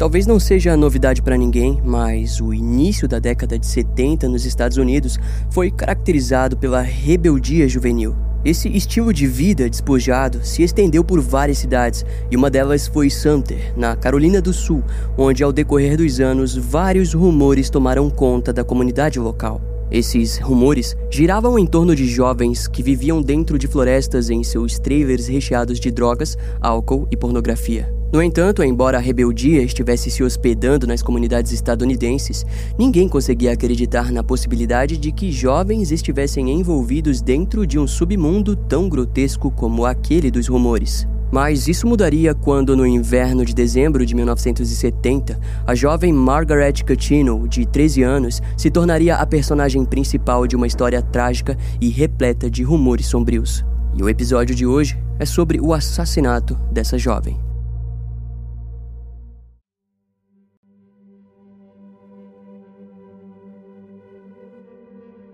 Talvez não seja novidade para ninguém, mas o início da década de 70 nos Estados Unidos foi caracterizado pela rebeldia juvenil. Esse estilo de vida despojado se estendeu por várias cidades, e uma delas foi Sumter, na Carolina do Sul, onde ao decorrer dos anos vários rumores tomaram conta da comunidade local. Esses rumores giravam em torno de jovens que viviam dentro de florestas em seus trailers recheados de drogas, álcool e pornografia. No entanto, embora a rebeldia estivesse se hospedando nas comunidades estadunidenses, ninguém conseguia acreditar na possibilidade de que jovens estivessem envolvidos dentro de um submundo tão grotesco como aquele dos rumores. Mas isso mudaria quando, no inverno de dezembro de 1970, a jovem Margaret Cutino, de 13 anos, se tornaria a personagem principal de uma história trágica e repleta de rumores sombrios. E o episódio de hoje é sobre o assassinato dessa jovem.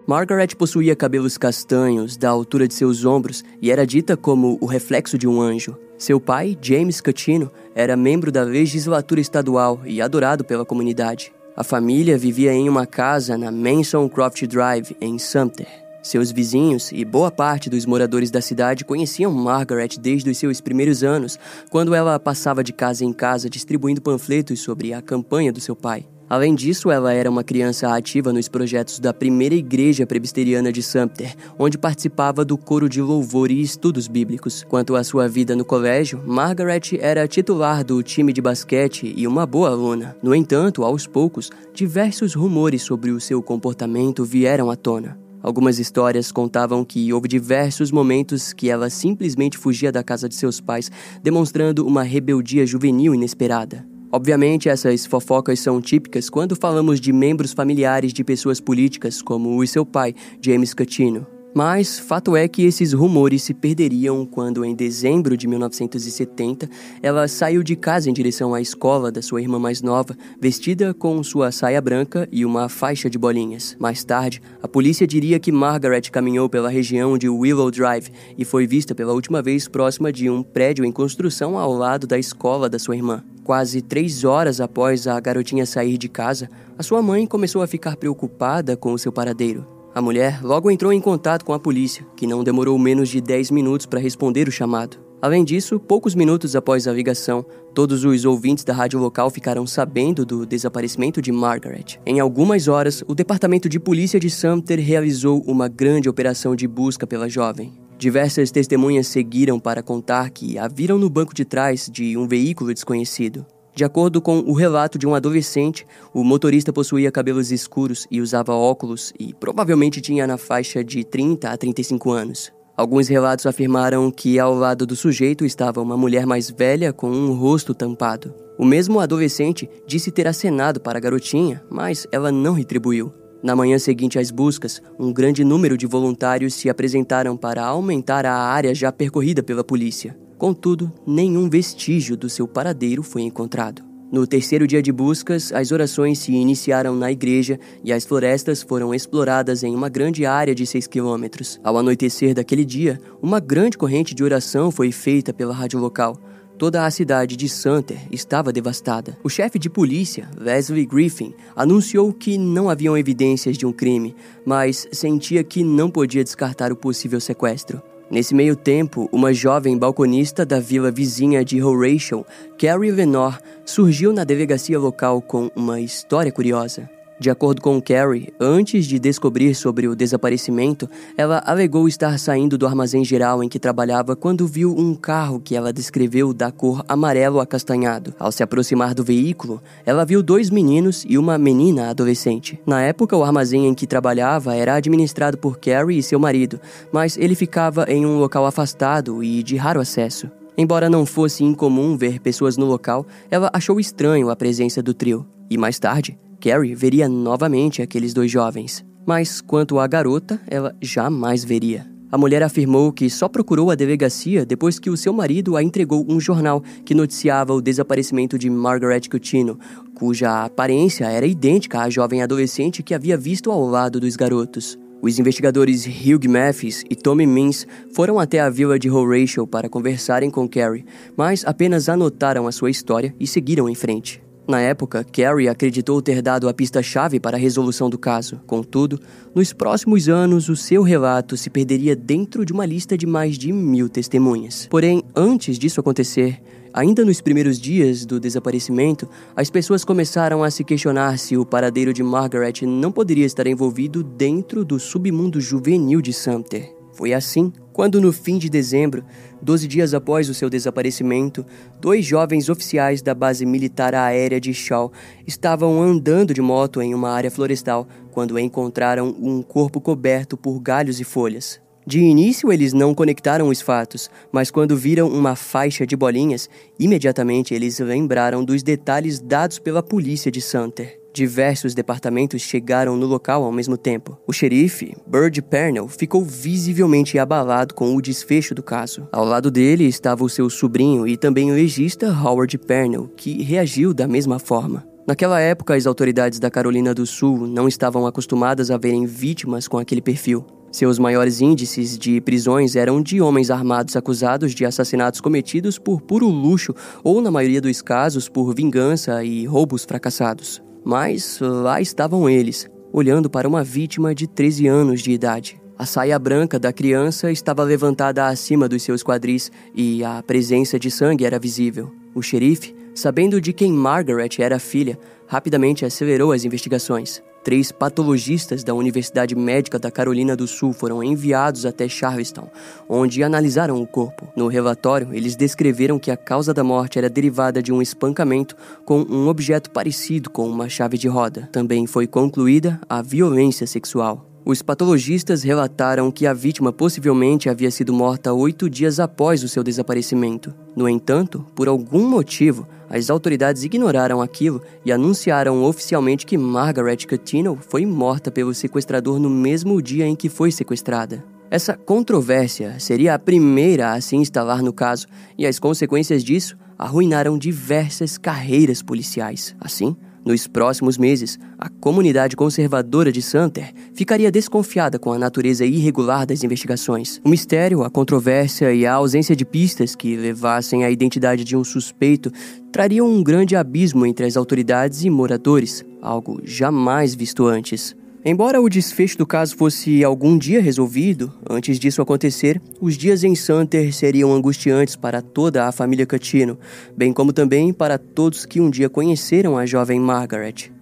Margaret possuía cabelos castanhos da altura de seus ombros e era dita como o reflexo de um anjo. Seu pai, James Cutino, era membro da legislatura estadual e adorado pela comunidade. A família vivia em uma casa na Manson Croft Drive, em Sumter. Seus vizinhos e boa parte dos moradores da cidade conheciam Margaret desde os seus primeiros anos, quando ela passava de casa em casa distribuindo panfletos sobre a campanha do seu pai. Além disso, ela era uma criança ativa nos projetos da primeira igreja presbiteriana de Sumter, onde participava do coro de louvor e estudos bíblicos. Quanto à sua vida no colégio, Margaret era titular do time de basquete e uma boa aluna. No entanto, aos poucos, diversos rumores sobre o seu comportamento vieram à tona. Algumas histórias contavam que houve diversos momentos que ela simplesmente fugia da casa de seus pais, demonstrando uma rebeldia juvenil inesperada. Obviamente, essas fofocas são típicas quando falamos de membros familiares de pessoas políticas, como o seu pai, James Catino. Mas fato é que esses rumores se perderiam quando, em dezembro de 1970, ela saiu de casa em direção à escola da sua irmã mais nova, vestida com sua saia branca e uma faixa de bolinhas. Mais tarde, a polícia diria que Margaret caminhou pela região de Willow Drive e foi vista pela última vez próxima de um prédio em construção ao lado da escola da sua irmã. Quase três horas após a garotinha sair de casa, a sua mãe começou a ficar preocupada com o seu paradeiro. A mulher logo entrou em contato com a polícia, que não demorou menos de 10 minutos para responder o chamado. Além disso, poucos minutos após a ligação, todos os ouvintes da rádio local ficaram sabendo do desaparecimento de Margaret. Em algumas horas, o departamento de polícia de Sumter realizou uma grande operação de busca pela jovem. Diversas testemunhas seguiram para contar que a viram no banco de trás de um veículo desconhecido. De acordo com o relato de um adolescente, o motorista possuía cabelos escuros e usava óculos e provavelmente tinha na faixa de 30 a 35 anos. Alguns relatos afirmaram que ao lado do sujeito estava uma mulher mais velha com um rosto tampado. O mesmo adolescente disse ter acenado para a garotinha, mas ela não retribuiu. Na manhã seguinte às buscas, um grande número de voluntários se apresentaram para aumentar a área já percorrida pela polícia. Contudo, nenhum vestígio do seu paradeiro foi encontrado. No terceiro dia de buscas, as orações se iniciaram na igreja e as florestas foram exploradas em uma grande área de 6 quilômetros. Ao anoitecer daquele dia, uma grande corrente de oração foi feita pela rádio local. Toda a cidade de Sumter estava devastada. O chefe de polícia, Leslie Griffin, anunciou que não haviam evidências de um crime, mas sentia que não podia descartar o possível sequestro. Nesse meio tempo, uma jovem balconista da vila vizinha de Horatio, Carrie Lenore, surgiu na delegacia local com uma história curiosa. De acordo com Carrie, antes de descobrir sobre o desaparecimento, ela alegou estar saindo do armazém geral em que trabalhava quando viu um carro que ela descreveu da cor amarelo acastanhado. Ao se aproximar do veículo, ela viu dois meninos e uma menina adolescente. Na época, o armazém em que trabalhava era administrado por Carrie e seu marido, mas ele ficava em um local afastado e de raro acesso. Embora não fosse incomum ver pessoas no local, ela achou estranho a presença do trio. E mais tarde, Carrie veria novamente aqueles dois jovens, mas quanto à garota, ela jamais veria. A mulher afirmou que só procurou a delegacia depois que o seu marido a entregou um jornal que noticiava o desaparecimento de Margaret Cutino, cuja aparência era idêntica à jovem adolescente que havia visto ao lado dos garotos. Os investigadores Hugh Mathis e Tommy Mins foram até a vila de Horatio para conversarem com Carrie, mas apenas anotaram a sua história e seguiram em frente. Na época, Carrie acreditou ter dado a pista-chave para a resolução do caso. Contudo, nos próximos anos, o seu relato se perderia dentro de uma lista de mais de mil testemunhas. Porém, antes disso acontecer, ainda nos primeiros dias do desaparecimento, as pessoas começaram a se questionar se o paradeiro de Margaret não poderia estar envolvido dentro do submundo juvenil de Sumter. Foi assim quando, no fim de dezembro, 12 dias após o seu desaparecimento, dois jovens oficiais da base militar aérea de Shaw estavam andando de moto em uma área florestal quando encontraram um corpo coberto por galhos e folhas. De início, eles não conectaram os fatos, mas quando viram uma faixa de bolinhas, imediatamente eles lembraram dos detalhes dados pela polícia de Sumter. Diversos departamentos chegaram no local ao mesmo tempo. O xerife, Bird Pernell, ficou visivelmente abalado com o desfecho do caso. Ao lado dele estava o seu sobrinho e também o legista Howard Pernell, que reagiu da mesma forma. Naquela época, as autoridades da Carolina do Sul não estavam acostumadas a verem vítimas com aquele perfil. Seus maiores índices de prisões eram de homens armados acusados de assassinatos cometidos por puro luxo ou, na maioria dos casos, por vingança e roubos fracassados. Mas lá estavam eles, olhando para uma vítima de 13 anos de idade. A saia branca da criança estava levantada acima dos seus quadris e a presença de sangue era visível. O xerife, sabendo de quem Margaret era filha, rapidamente acelerou as investigações. Três patologistas da Universidade Médica da Carolina do Sul foram enviados até Charleston, onde analisaram o corpo. No relatório, eles descreveram que a causa da morte era derivada de um espancamento com um objeto parecido com uma chave de roda. Também foi concluída a violência sexual. Os patologistas relataram que a vítima possivelmente havia sido morta oito dias após o seu desaparecimento. No entanto, por algum motivo, as autoridades ignoraram aquilo e anunciaram oficialmente que Margaret Catino foi morta pelo sequestrador no mesmo dia em que foi sequestrada. Essa controvérsia seria a primeira a se instalar no caso, e as consequências disso arruinaram diversas carreiras policiais. Assim, nos próximos meses, a comunidade conservadora de Santer ficaria desconfiada com a natureza irregular das investigações. O mistério, a controvérsia e a ausência de pistas que levassem à identidade de um suspeito trariam um grande abismo entre as autoridades e moradores, algo jamais visto antes. Embora o desfecho do caso fosse algum dia resolvido, antes disso acontecer, os dias em Santer seriam angustiantes para toda a família Catino, bem como também para todos que um dia conheceram a jovem Margaret.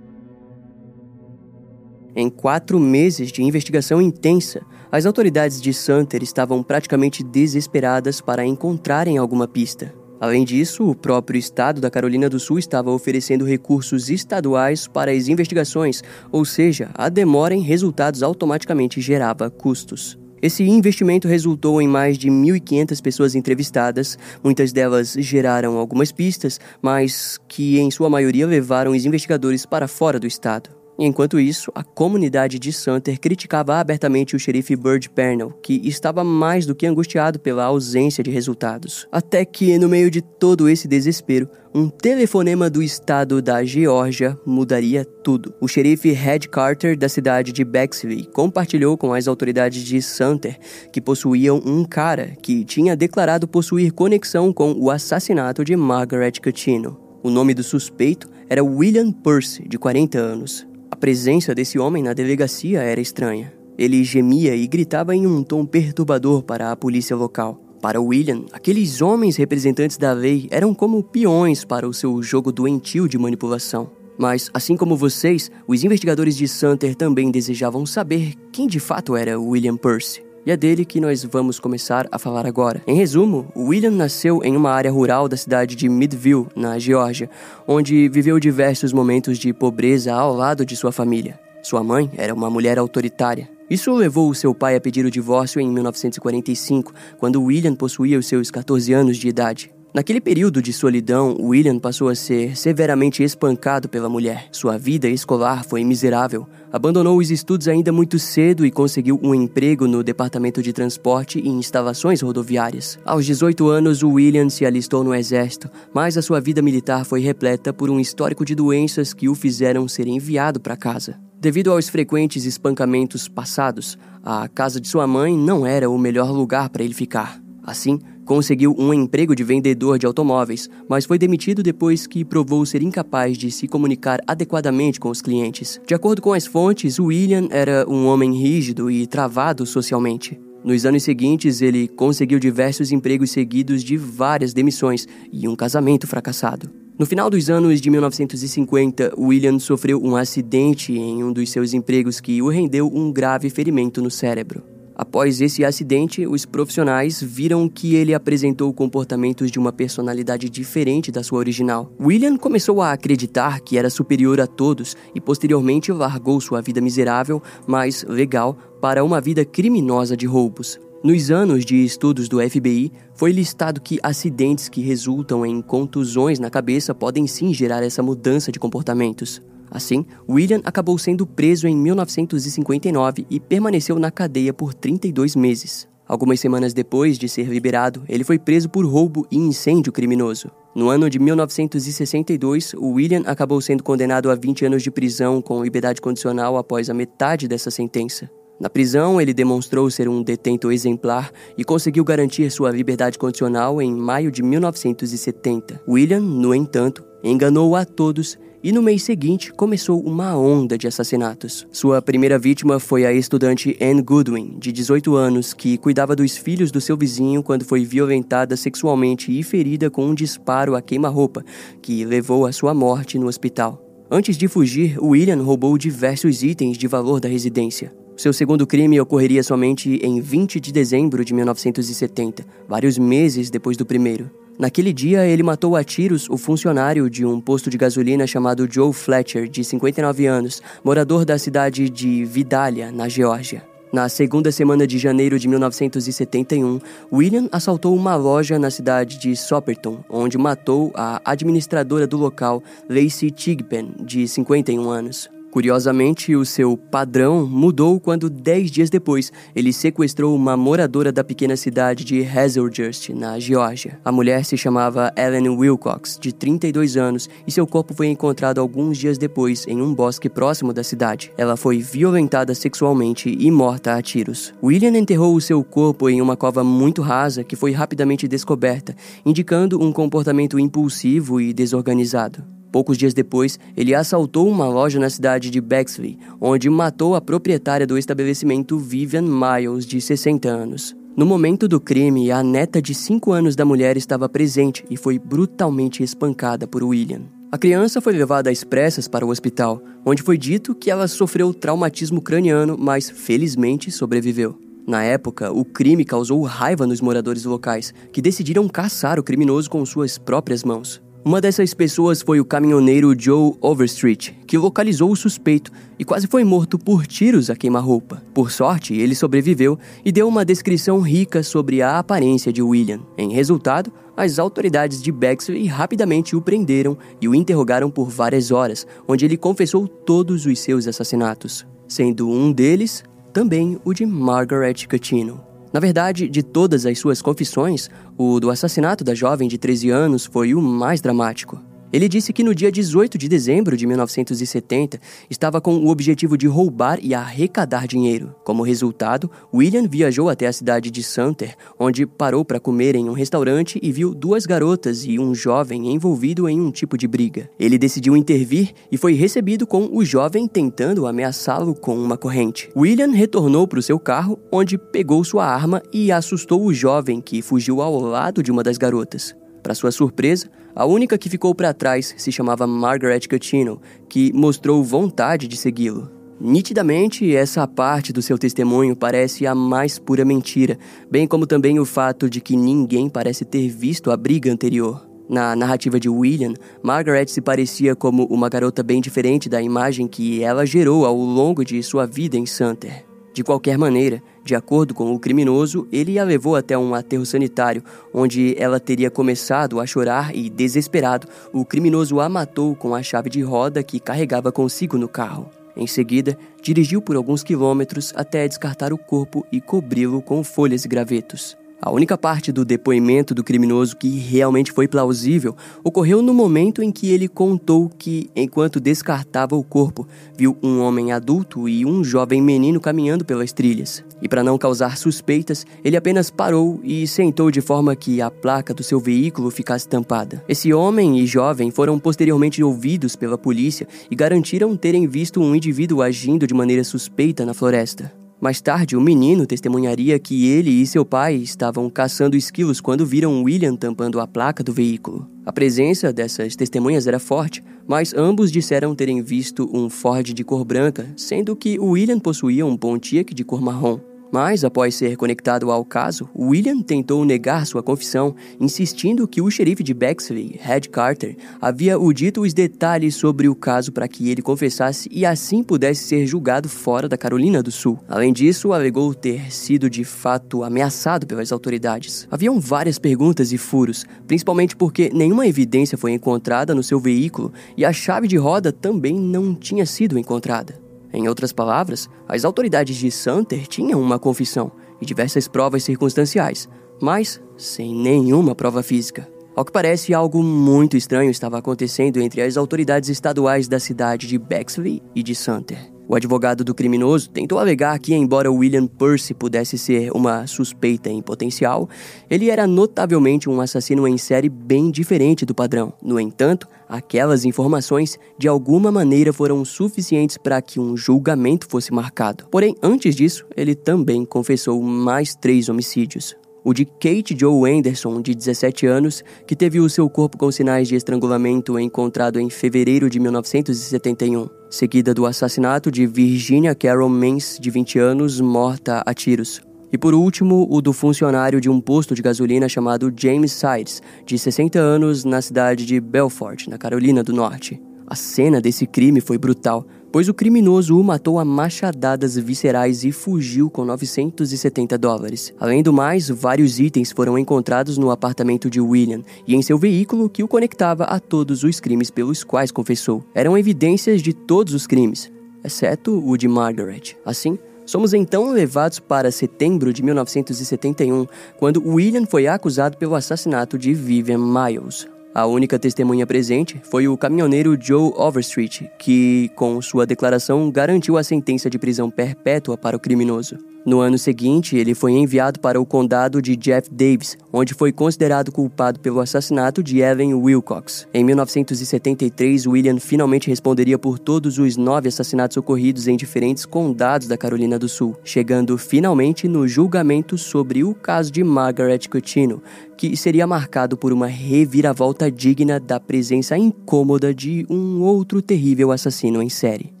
Em quatro meses de investigação intensa, as autoridades de Santer estavam praticamente desesperadas para encontrarem alguma pista. Além disso, o próprio estado da Carolina do Sul estava oferecendo recursos estaduais para as investigações, ou seja, a demora em resultados automaticamente gerava custos. Esse investimento resultou em mais de 1.500 pessoas entrevistadas, muitas delas geraram algumas pistas, mas que em sua maioria levaram os investigadores para fora do estado. Enquanto isso, a comunidade de Sumter criticava abertamente o xerife Bird Pernell, que estava mais do que angustiado pela ausência de resultados. Até que, no meio de todo esse desespero, um telefonema do estado da Geórgia mudaria tudo. O xerife Red Carter, da cidade de Bexley, compartilhou com as autoridades de Sumter que possuíam um cara que tinha declarado possuir conexão com o assassinato de Margaret Catino. O nome do suspeito era William Percy, de 40 anos presença desse homem na delegacia era estranha. Ele gemia e gritava em um tom perturbador para a polícia local. Para William, aqueles homens representantes da lei eram como peões para o seu jogo doentio de manipulação. Mas, assim como vocês, os investigadores de Sumter também desejavam saber quem de fato era William Percy. E é dele que nós vamos começar a falar agora. Em resumo, William nasceu em uma área rural da cidade de Midville, na Geórgia, onde viveu diversos momentos de pobreza ao lado de sua família. Sua mãe era uma mulher autoritária. Isso levou seu pai a pedir o divórcio em 1945, quando William possuía os seus 14 anos de idade. Naquele período de solidão, William passou a ser severamente espancado pela mulher. Sua vida escolar foi miserável. Abandonou os estudos ainda muito cedo e conseguiu um emprego no departamento de transporte e instalações rodoviárias. Aos 18 anos, William se alistou no exército, mas a sua vida militar foi repleta por um histórico de doenças que o fizeram ser enviado para casa. Devido aos frequentes espancamentos passados, a casa de sua mãe não era o melhor lugar para ele ficar. Assim, conseguiu um emprego de vendedor de automóveis, mas foi demitido depois que provou ser incapaz de se comunicar adequadamente com os clientes. De acordo com as fontes, William era um homem rígido e travado socialmente. Nos anos seguintes, ele conseguiu diversos empregos seguidos de várias demissões e um casamento fracassado. No final dos anos de 1950, William sofreu um acidente em um dos seus empregos que o rendeu um grave ferimento no cérebro. Após esse acidente, os profissionais viram que ele apresentou comportamentos de uma personalidade diferente da sua original. William começou a acreditar que era superior a todos e posteriormente largou sua vida miserável, mas legal, para uma vida criminosa de roubos. Nos anos de estudos do FBI, foi listado que acidentes que resultam em contusões na cabeça podem sim gerar essa mudança de comportamentos. Assim, William acabou sendo preso em 1959 e permaneceu na cadeia por 32 meses. Algumas semanas depois de ser liberado, ele foi preso por roubo e incêndio criminoso. No ano de 1962, William acabou sendo condenado a 20 anos de prisão com liberdade condicional após a metade dessa sentença. Na prisão, ele demonstrou ser um detento exemplar e conseguiu garantir sua liberdade condicional em maio de 1970. William, no entanto, enganou a todos e no mês seguinte começou uma onda de assassinatos. Sua primeira vítima foi a estudante Anne Goodwin, de 18 anos, que cuidava dos filhos do seu vizinho quando foi violentada sexualmente e ferida com um disparo a queima-roupa, que levou à sua morte no hospital. Antes de fugir, William roubou diversos itens de valor da residência. Seu segundo crime ocorreria somente em 20 de dezembro de 1970, vários meses depois do primeiro. Naquele dia, ele matou a tiros o funcionário de um posto de gasolina chamado Joe Fletcher, de 59 anos, morador da cidade de Vidalia, na Geórgia. Na segunda semana de janeiro de 1971, William assaltou uma loja na cidade de Sopperton, onde matou a administradora do local, Lacey Tigpen, de 51 anos. Curiosamente, o seu padrão mudou quando, dez dias depois, ele sequestrou uma moradora da pequena cidade de Hazlehurst, na Geórgia. A mulher se chamava Ellen Wilcox, de 32 anos, e seu corpo foi encontrado alguns dias depois em um bosque próximo da cidade. Ela foi violentada sexualmente e morta a tiros. William enterrou o seu corpo em uma cova muito rasa que foi rapidamente descoberta, indicando um comportamento impulsivo e desorganizado. Poucos dias depois, ele assaltou uma loja na cidade de Bexley, onde matou a proprietária do estabelecimento Vivian Miles, de 60 anos. No momento do crime, a neta de 5 anos da mulher estava presente e foi brutalmente espancada por William. A criança foi levada às pressas para o hospital, onde foi dito que ela sofreu traumatismo craniano, mas felizmente sobreviveu. Na época, o crime causou raiva nos moradores locais, que decidiram caçar o criminoso com suas próprias mãos. Uma dessas pessoas foi o caminhoneiro Joe Overstreet, que localizou o suspeito e quase foi morto por tiros a queima-roupa. Por sorte, ele sobreviveu e deu uma descrição rica sobre a aparência de William. Em resultado, as autoridades de Bexley rapidamente o prenderam e o interrogaram por várias horas, onde ele confessou todos os seus assassinatos, sendo um deles também o de Margaret Catino. Na verdade, de todas as suas confissões, o do assassinato da jovem de 13 anos foi o mais dramático. Ele disse que no dia 18 de dezembro de 1970 estava com o objetivo de roubar e arrecadar dinheiro. Como resultado, William viajou até a cidade de Santer, onde parou para comer em um restaurante e viu duas garotas e um jovem envolvido em um tipo de briga. Ele decidiu intervir e foi recebido com o jovem tentando ameaçá-lo com uma corrente. William retornou para o seu carro, onde pegou sua arma e assustou o jovem que fugiu ao lado de uma das garotas. Para sua surpresa, a única que ficou para trás se chamava Margaret Catino, que mostrou vontade de segui-lo. Nitidamente, essa parte do seu testemunho parece a mais pura mentira, bem como também o fato de que ninguém parece ter visto a briga anterior. Na narrativa de William, Margaret se parecia como uma garota bem diferente da imagem que ela gerou ao longo de sua vida em Santer. De qualquer maneira, de acordo com o criminoso, ele a levou até um aterro sanitário, onde ela teria começado a chorar e, desesperado, o criminoso a matou com a chave de roda que carregava consigo no carro. Em seguida, dirigiu por alguns quilômetros até descartar o corpo e cobri-lo com folhas e gravetos. A única parte do depoimento do criminoso que realmente foi plausível ocorreu no momento em que ele contou que, enquanto descartava o corpo, viu um homem adulto e um jovem menino caminhando pelas trilhas. E para não causar suspeitas, ele apenas parou e sentou de forma que a placa do seu veículo ficasse tampada. Esse homem e jovem foram posteriormente ouvidos pela polícia e garantiram terem visto um indivíduo agindo de maneira suspeita na floresta. Mais tarde, o menino testemunharia que ele e seu pai estavam caçando esquilos quando viram William tampando a placa do veículo. A presença dessas testemunhas era forte, mas ambos disseram terem visto um Ford de cor branca, sendo que William possuía um Pontiac de cor marrom. Mas, após ser conectado ao caso, William tentou negar sua confissão, insistindo que o xerife de Bexley, Red Carter, havia o dito os detalhes sobre o caso para que ele confessasse e assim pudesse ser julgado fora da Carolina do Sul. Além disso, alegou ter sido de fato ameaçado pelas autoridades. Haviam várias perguntas e furos, principalmente porque nenhuma evidência foi encontrada no seu veículo e a chave de roda também não tinha sido encontrada. Em outras palavras, as autoridades de Santer tinham uma confissão e diversas provas circunstanciais, mas sem nenhuma prova física. Ao que parece, algo muito estranho estava acontecendo entre as autoridades estaduais da cidade de Bexley e de Santer. O advogado do criminoso tentou alegar que, embora William Percy pudesse ser uma suspeita em potencial, ele era notavelmente um assassino em série bem diferente do padrão. No entanto, aquelas informações de alguma maneira foram suficientes para que um julgamento fosse marcado. Porém, antes disso, ele também confessou mais três homicídios o de Kate Joe Anderson, de 17 anos, que teve o seu corpo com sinais de estrangulamento encontrado em fevereiro de 1971, seguida do assassinato de Virginia Carol Mans, de 20 anos, morta a tiros. E por último, o do funcionário de um posto de gasolina chamado James Sides, de 60 anos, na cidade de Belfort, na Carolina do Norte. A cena desse crime foi brutal, pois o criminoso o matou a machadadas viscerais e fugiu com 970 dólares. Além do mais, vários itens foram encontrados no apartamento de William e em seu veículo que o conectava a todos os crimes pelos quais confessou. Eram evidências de todos os crimes, exceto o de Margaret. Assim, Somos então levados para setembro de 1971, quando William foi acusado pelo assassinato de Vivian Miles. A única testemunha presente foi o caminhoneiro Joe Overstreet, que, com sua declaração, garantiu a sentença de prisão perpétua para o criminoso. No ano seguinte, ele foi enviado para o condado de Jeff Davis, onde foi considerado culpado pelo assassinato de Ellen Wilcox. Em 1973, William finalmente responderia por todos os nove assassinatos ocorridos em diferentes condados da Carolina do Sul, chegando finalmente no julgamento sobre o caso de Margaret Coutinho, que seria marcado por uma reviravolta digna da presença incômoda de um outro terrível assassino em série.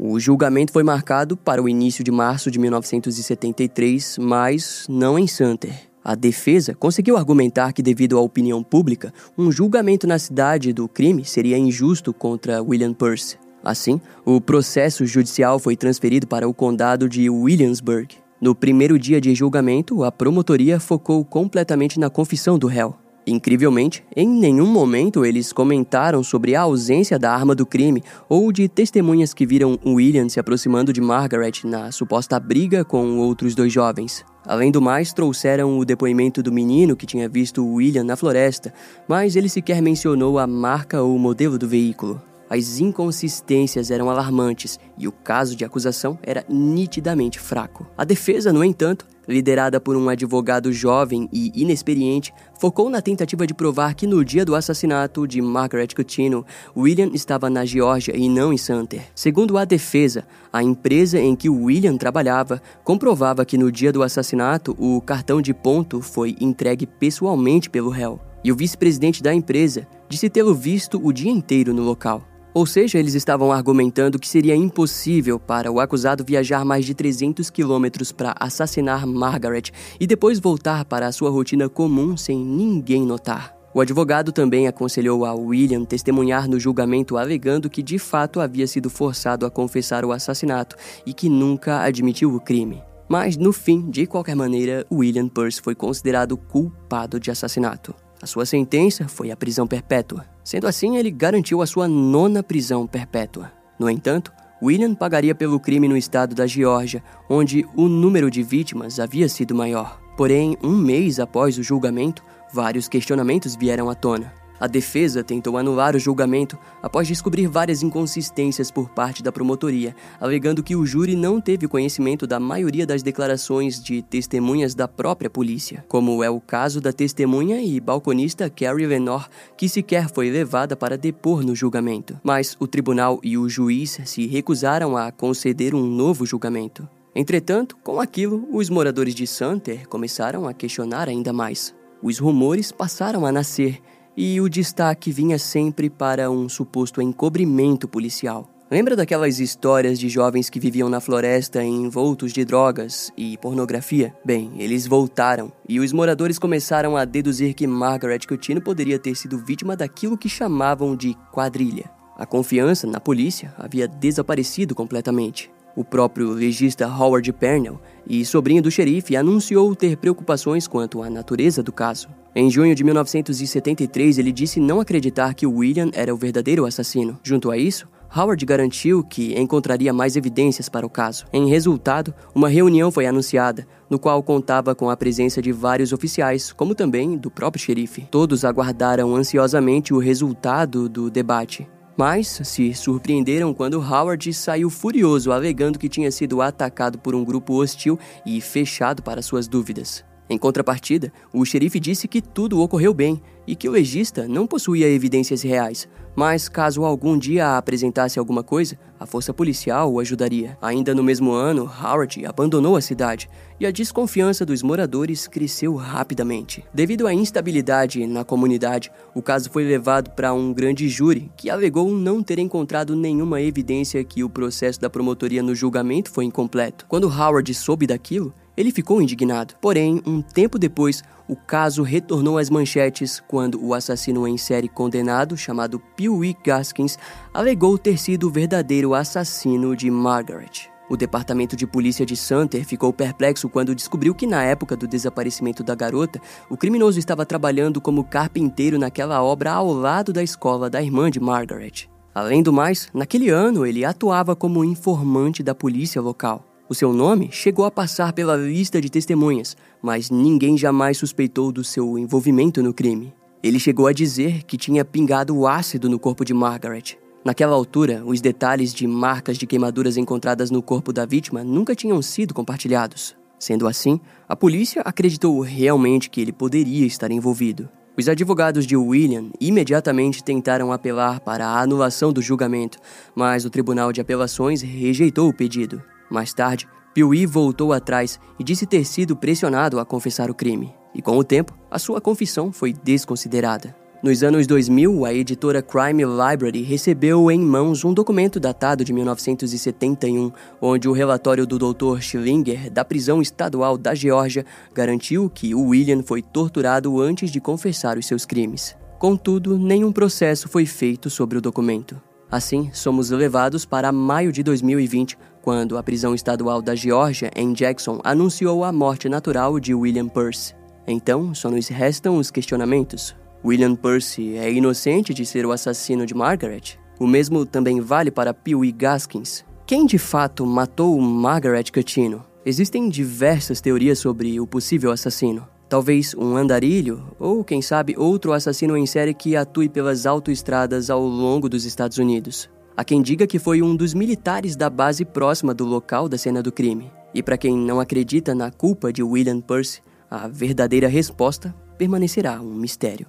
O julgamento foi marcado para o início de março de 1973, mas não em Santer. A defesa conseguiu argumentar que, devido à opinião pública, um julgamento na cidade do crime seria injusto contra William Peirce. Assim, o processo judicial foi transferido para o condado de Williamsburg. No primeiro dia de julgamento, a promotoria focou completamente na confissão do réu. Incrivelmente, em nenhum momento eles comentaram sobre a ausência da arma do crime ou de testemunhas que viram William se aproximando de Margaret na suposta briga com outros dois jovens. Além do mais, trouxeram o depoimento do menino que tinha visto William na floresta, mas ele sequer mencionou a marca ou modelo do veículo. As inconsistências eram alarmantes e o caso de acusação era nitidamente fraco. A defesa, no entanto, liderada por um advogado jovem e inexperiente, focou na tentativa de provar que no dia do assassinato de Margaret Coutinho, William estava na Geórgia e não em Santer. Segundo a defesa, a empresa em que William trabalhava comprovava que no dia do assassinato o cartão de ponto foi entregue pessoalmente pelo réu. E o vice-presidente da empresa disse tê-lo visto o dia inteiro no local. Ou seja, eles estavam argumentando que seria impossível para o acusado viajar mais de 300 quilômetros para assassinar Margaret e depois voltar para a sua rotina comum sem ninguém notar. O advogado também aconselhou a William testemunhar no julgamento, alegando que de fato havia sido forçado a confessar o assassinato e que nunca admitiu o crime. Mas no fim, de qualquer maneira, William Peirce foi considerado culpado de assassinato. A sua sentença foi a prisão perpétua. Sendo assim, ele garantiu a sua nona prisão perpétua. No entanto, William pagaria pelo crime no estado da Geórgia, onde o número de vítimas havia sido maior. Porém, um mês após o julgamento, vários questionamentos vieram à tona. A defesa tentou anular o julgamento após descobrir várias inconsistências por parte da promotoria, alegando que o júri não teve conhecimento da maioria das declarações de testemunhas da própria polícia, como é o caso da testemunha e balconista Carrie Lenore, que sequer foi levada para depor no julgamento. Mas o tribunal e o juiz se recusaram a conceder um novo julgamento. Entretanto, com aquilo, os moradores de Santer começaram a questionar ainda mais. Os rumores passaram a nascer e o destaque vinha sempre para um suposto encobrimento policial. Lembra daquelas histórias de jovens que viviam na floresta envoltos de drogas e pornografia? Bem, eles voltaram e os moradores começaram a deduzir que Margaret Coutinho poderia ter sido vítima daquilo que chamavam de quadrilha. A confiança na polícia havia desaparecido completamente. O próprio legista Howard Pernell e sobrinho do xerife anunciou ter preocupações quanto à natureza do caso. Em junho de 1973, ele disse não acreditar que William era o verdadeiro assassino. Junto a isso, Howard garantiu que encontraria mais evidências para o caso. Em resultado, uma reunião foi anunciada, no qual contava com a presença de vários oficiais, como também do próprio xerife. Todos aguardaram ansiosamente o resultado do debate mas se surpreenderam quando Howard saiu furioso, alegando que tinha sido atacado por um grupo hostil e fechado para suas dúvidas. Em contrapartida, o xerife disse que tudo ocorreu bem e que o legista não possuía evidências reais, mas caso algum dia apresentasse alguma coisa, a força policial o ajudaria. Ainda no mesmo ano, Howard abandonou a cidade e a desconfiança dos moradores cresceu rapidamente. Devido à instabilidade na comunidade, o caso foi levado para um grande júri que alegou não ter encontrado nenhuma evidência que o processo da promotoria no julgamento foi incompleto. Quando Howard soube daquilo, ele ficou indignado. Porém, um tempo depois, o caso retornou às manchetes quando o assassino em série condenado, chamado Pee Gaskins, alegou ter sido o verdadeiro assassino de Margaret. O departamento de polícia de Santer ficou perplexo quando descobriu que, na época do desaparecimento da garota, o criminoso estava trabalhando como carpinteiro naquela obra ao lado da escola da irmã de Margaret. Além do mais, naquele ano ele atuava como informante da polícia local. O seu nome chegou a passar pela lista de testemunhas, mas ninguém jamais suspeitou do seu envolvimento no crime. Ele chegou a dizer que tinha pingado ácido no corpo de Margaret. Naquela altura, os detalhes de marcas de queimaduras encontradas no corpo da vítima nunca tinham sido compartilhados. Sendo assim, a polícia acreditou realmente que ele poderia estar envolvido. Os advogados de William imediatamente tentaram apelar para a anulação do julgamento, mas o Tribunal de Apelações rejeitou o pedido. Mais tarde, Piuí voltou atrás e disse ter sido pressionado a confessar o crime. E com o tempo, a sua confissão foi desconsiderada. Nos anos 2000, a editora Crime Library recebeu em mãos um documento datado de 1971, onde o relatório do Dr. Schillinger, da prisão estadual da Geórgia, garantiu que William foi torturado antes de confessar os seus crimes. Contudo, nenhum processo foi feito sobre o documento. Assim, somos levados para maio de 2020, quando a prisão estadual da Geórgia, em Jackson, anunciou a morte natural de William Percy. Então, só nos restam os questionamentos. William Percy é inocente de ser o assassino de Margaret? O mesmo também vale para Pee Gaskins. Quem de fato matou Margaret Catino? Existem diversas teorias sobre o possível assassino. Talvez um andarilho, ou quem sabe outro assassino em série que atue pelas autoestradas ao longo dos Estados Unidos. Há quem diga que foi um dos militares da base próxima do local da cena do crime. E para quem não acredita na culpa de William Percy, a verdadeira resposta permanecerá um mistério.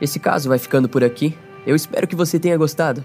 Esse caso vai ficando por aqui. Eu espero que você tenha gostado.